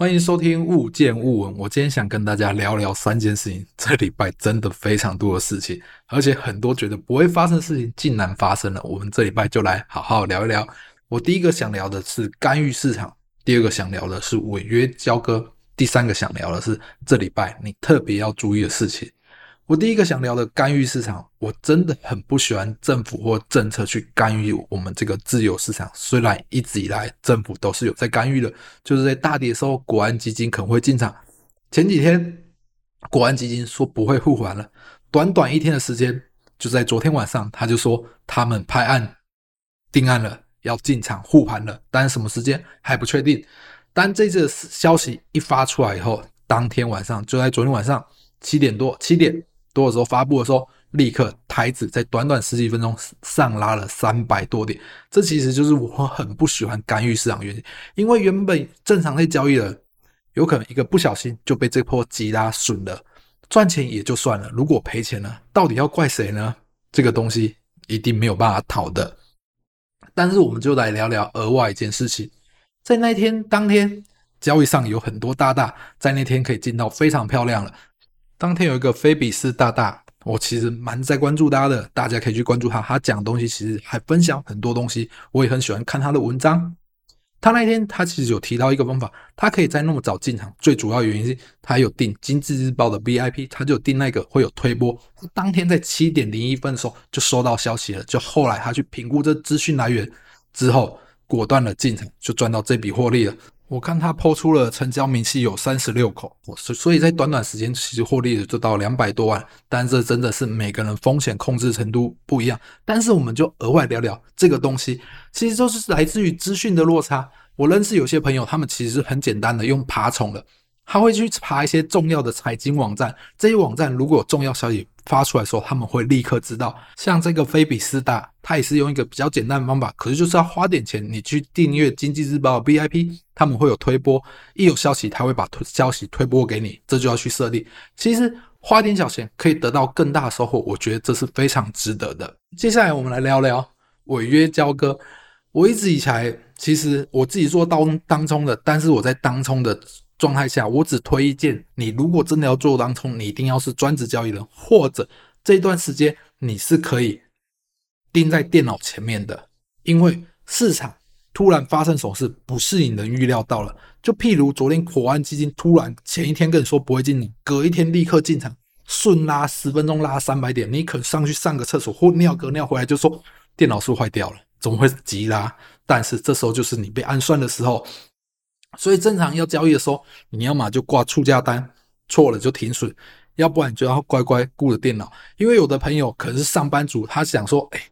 欢迎收听物见物闻。我今天想跟大家聊聊三件事情。这礼拜真的非常多的事情，而且很多觉得不会发生的事情竟然发生了。我们这礼拜就来好好聊一聊。我第一个想聊的是干预市场，第二个想聊的是违约交割，第三个想聊的是这礼拜你特别要注意的事情。我第一个想聊的干预市场，我真的很不喜欢政府或政策去干预我们这个自由市场。虽然一直以来政府都是有在干预的，就是在大跌的时候，国安基金可能会进场。前几天，国安基金说不会护盘了，短短一天的时间，就在昨天晚上，他就说他们拍案定案了，要进场护盘了，但是什么时间还不确定。但这次消息一发出来以后，当天晚上就在昨天晚上七点多，七点。多的时候发布的时候，立刻台指在短短十几分钟上拉了三百多点，这其实就是我很不喜欢干预市场原因，因为原本正常在交易的，有可能一个不小心就被这波急拉损了，赚钱也就算了，如果赔钱了，到底要怪谁呢？这个东西一定没有办法讨的。但是我们就来聊聊额外一件事情，在那天当天交易上有很多大大在那天可以进到非常漂亮了。当天有一个菲比斯大大，我其实蛮在关注他的，大家可以去关注他。他讲东西其实还分享很多东西，我也很喜欢看他的文章。他那一天他其实有提到一个方法，他可以在那么早进场，最主要原因是他有订《经济日报》的 VIP，他就订那个会有推播。当天在七点零一分的时候就收到消息了，就后来他去评估这资讯来源之后，果断的进场，就赚到这笔获利了。我看他抛出了成交明细有三十六口，所所以在短短时间其实获利的就到两百多万，但这真的是每个人风险控制程度不一样。但是我们就额外聊聊这个东西，其实就是来自于资讯的落差。我认识有些朋友，他们其实很简单的用爬虫的。他会去爬一些重要的财经网站，这些网站如果有重要消息发出来的时候，他们会立刻知道。像这个菲比斯大，他也是用一个比较简单的方法，可是就是要花点钱，你去订阅《经济日报》VIP，他们会有推播，一有消息他会把推消息推播给你，这就要去设定。其实花点小钱可以得到更大的收获，我觉得这是非常值得的。接下来我们来聊聊违约交割。我一直以来其实我自己做当当冲的，但是我在当冲的。状态下，我只推荐你，如果真的要做当冲，你一定要是专职交易人，或者这段时间你是可以盯在电脑前面的，因为市场突然发生什么事，不是你能预料到了。就譬如昨天火安基金突然前一天跟你说不会进你，隔一天立刻进场，顺拉十分钟拉三百点，你可能上去上个厕所或尿个尿回来就说电脑是坏掉了，怎么会急拉？但是这时候就是你被暗算的时候。所以正常要交易的时候，你要么就挂出价单，错了就停损，要不然你就要乖乖顾着电脑。因为有的朋友可能是上班族，他想说，哎，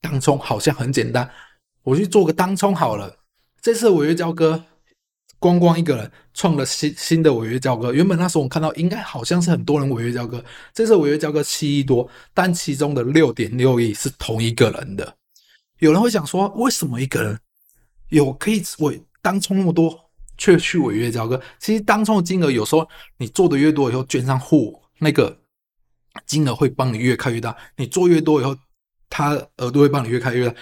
当冲好像很简单，我去做个当冲好了。这次违约交割，光光一个人创了新新的违约交割。原本那时候我看到应该好像是很多人违约交割，这次违约交割七亿多，但其中的六点六亿是同一个人的。有人会想说，为什么一个人有可以违？当冲那么多，却去违约交割。其实当冲的金额有时候你做的越多以后，券商户那个金额会帮你越开越大。你做越多以后，他额度会帮你越开越大。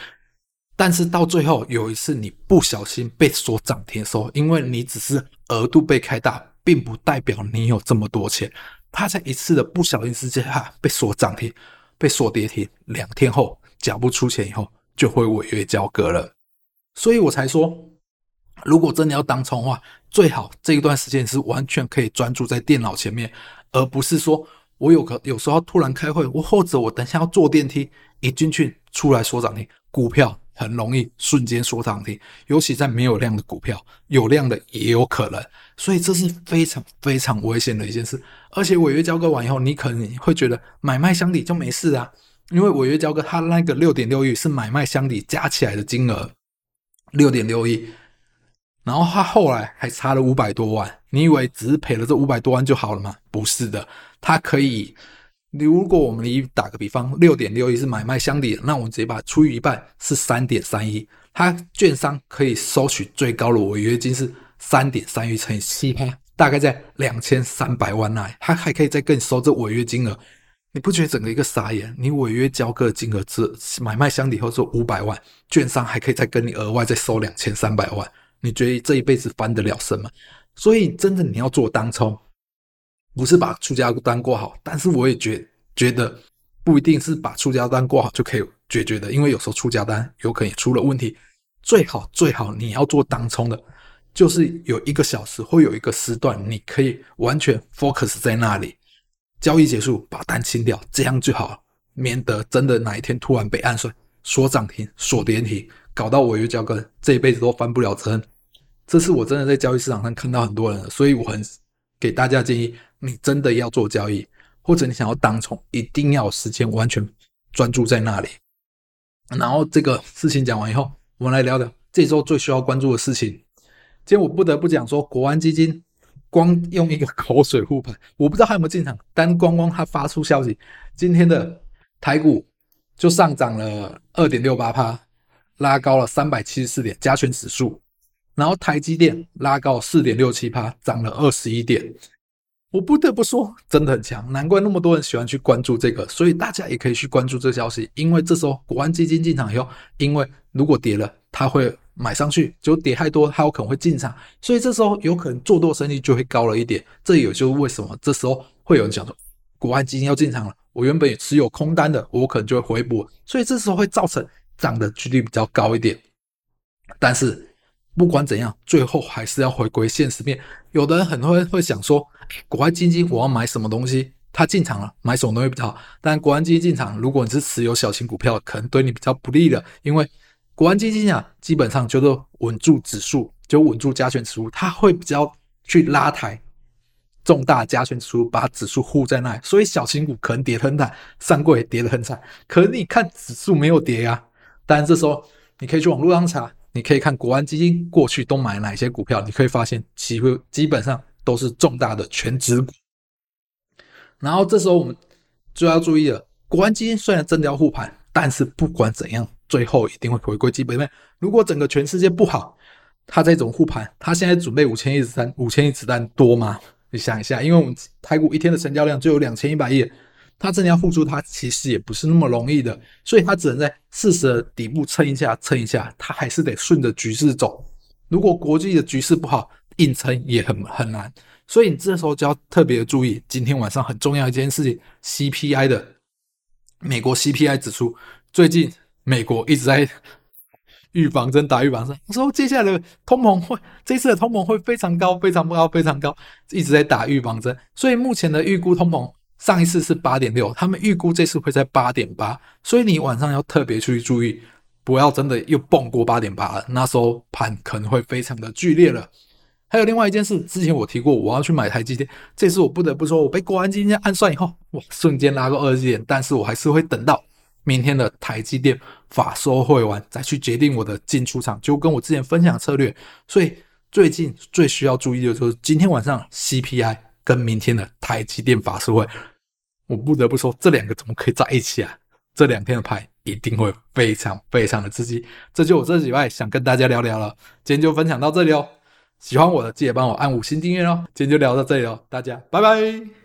但是到最后有一次你不小心被锁涨停的时候，因为你只是额度被开大，并不代表你有这么多钱。他在一次的不小心之下被锁涨停，被锁跌停，两天后缴不出钱以后，就会违约交割了。所以我才说。如果真的要当冲的话，最好这一段时间是完全可以专注在电脑前面，而不是说我有个有时候突然开会，我或者我等下要坐电梯，一进去出来说涨停，股票很容易瞬间说涨停，尤其在没有量的股票，有量的也有可能，所以这是非常非常危险的一件事。而且违约交割完以后，你可能会觉得买卖相抵就没事啊，因为违约交割它那个六点六亿是买卖相抵加起来的金额，六点六亿。然后他后来还差了五百多万，你以为只是赔了这五百多万就好了吗？不是的，他可以，如果我们以打个比方，六点六亿是买卖相抵，那我们直接把它除以一半是三点三亿，他券商可以收取最高的违约金是三点三亿乘以七趴，大概在两千三百万内，他还可以再跟你收这违约金额，你不觉得整个一个傻眼？你违约交割金额是买卖相抵后是五百万，券商还可以再跟你额外再收两千三百万。你觉得这一辈子翻得了身吗？所以真的你要做当冲，不是把出价单过好，但是我也觉觉得不一定是把出价单过好就可以解决的，因为有时候出价单有可能也出了问题。最好最好你要做当冲的，就是有一个小时或有一个时段，你可以完全 focus 在那里，交易结束把单清掉，这样就好，免得真的哪一天突然被暗算，锁涨停、锁跌停，搞到违约交割，这一辈子都翻不了身。这是我真的在交易市场上看到很多人，所以我很给大家建议：你真的要做交易，或者你想要当冲，一定要时间完全专注在那里。然后这个事情讲完以后。我们来聊聊这周最需要关注的事情。今天我不得不讲说，国安基金光用一个口水护盘，我不知道他有没有进场，但光光他发出消息，今天的台股就上涨了二点六八趴，拉高了三百七十四点加权指数，然后台积电拉高四点六七趴，涨了二十一点。我不得不说，真的很强，难怪那么多人喜欢去关注这个，所以大家也可以去关注这消息，因为这时候国安基金进场以后，因为如果跌了，他会买上去，就跌太多，他有可能会进场，所以这时候有可能做多胜率就会高了一点，这也就是为什么这时候会有人讲说国安基金要进场了，我原本也持有空单的，我可能就会回补，所以这时候会造成涨的几率比较高一点，但是。不管怎样，最后还是要回归现实面。有的人很多人会想说，国安基金我要买什么东西？他进场了，买什么东西比较好？但国安基金进场，如果你是持有小型股票，可能对你比较不利的，因为国安基金啊，基本上就是稳住指数，就稳住加权指数，它会比较去拉抬重大加权指数，把指数护在那。所以小型股可能跌得很惨，上柜也跌得很惨，可是你看指数没有跌呀、啊。当然这时候你可以去网络上查。你可以看国安基金过去都买哪些股票，你可以发现，几乎基本上都是重大的全职股。然后这时候我们就要注意了，国安基金虽然真的要护盘，但是不管怎样，最后一定会回归基本面。如果整个全世界不好，它这种护盘，它现在准备五千亿子弹，五千亿子弹多吗？你想一下，因为我们台股一天的成交量就有两千一百亿。他真的要付出，他其实也不是那么容易的，所以他只能在事实的底部撑一下，撑一下，他还是得顺着局势走。如果国际的局势不好，硬撑也很很难。所以你这时候就要特别注意，今天晚上很重要一件事情，CPI 的美国 CPI 指数，最近美国一直在预防针打预防针，说接下来的通膨会，这次的通膨会非常高，非常高，非常高，一直在打预防针。所以目前的预估通膨。上一次是八点六，他们预估这次会在八点八，所以你晚上要特别去注意，不要真的又蹦过八点八了，那时候盘可能会非常的剧烈了。还有另外一件事，之前我提过，我要去买台积电，这次我不得不说，我被国安基金暗算以后，哇，瞬间拉个二十点，但是我还是会等到明天的台积电法说会完再去决定我的进出场，就跟我之前分享策略。所以最近最需要注意的就是今天晚上 CPI 跟明天的台积电法说会。我不得不说，这两个怎么可以在一起啊？这两天的牌一定会非常非常的刺激。这就我这几拜想跟大家聊聊了。今天就分享到这里哦。喜欢我的记得帮我按五星订阅哦。今天就聊到这里哦，大家拜拜。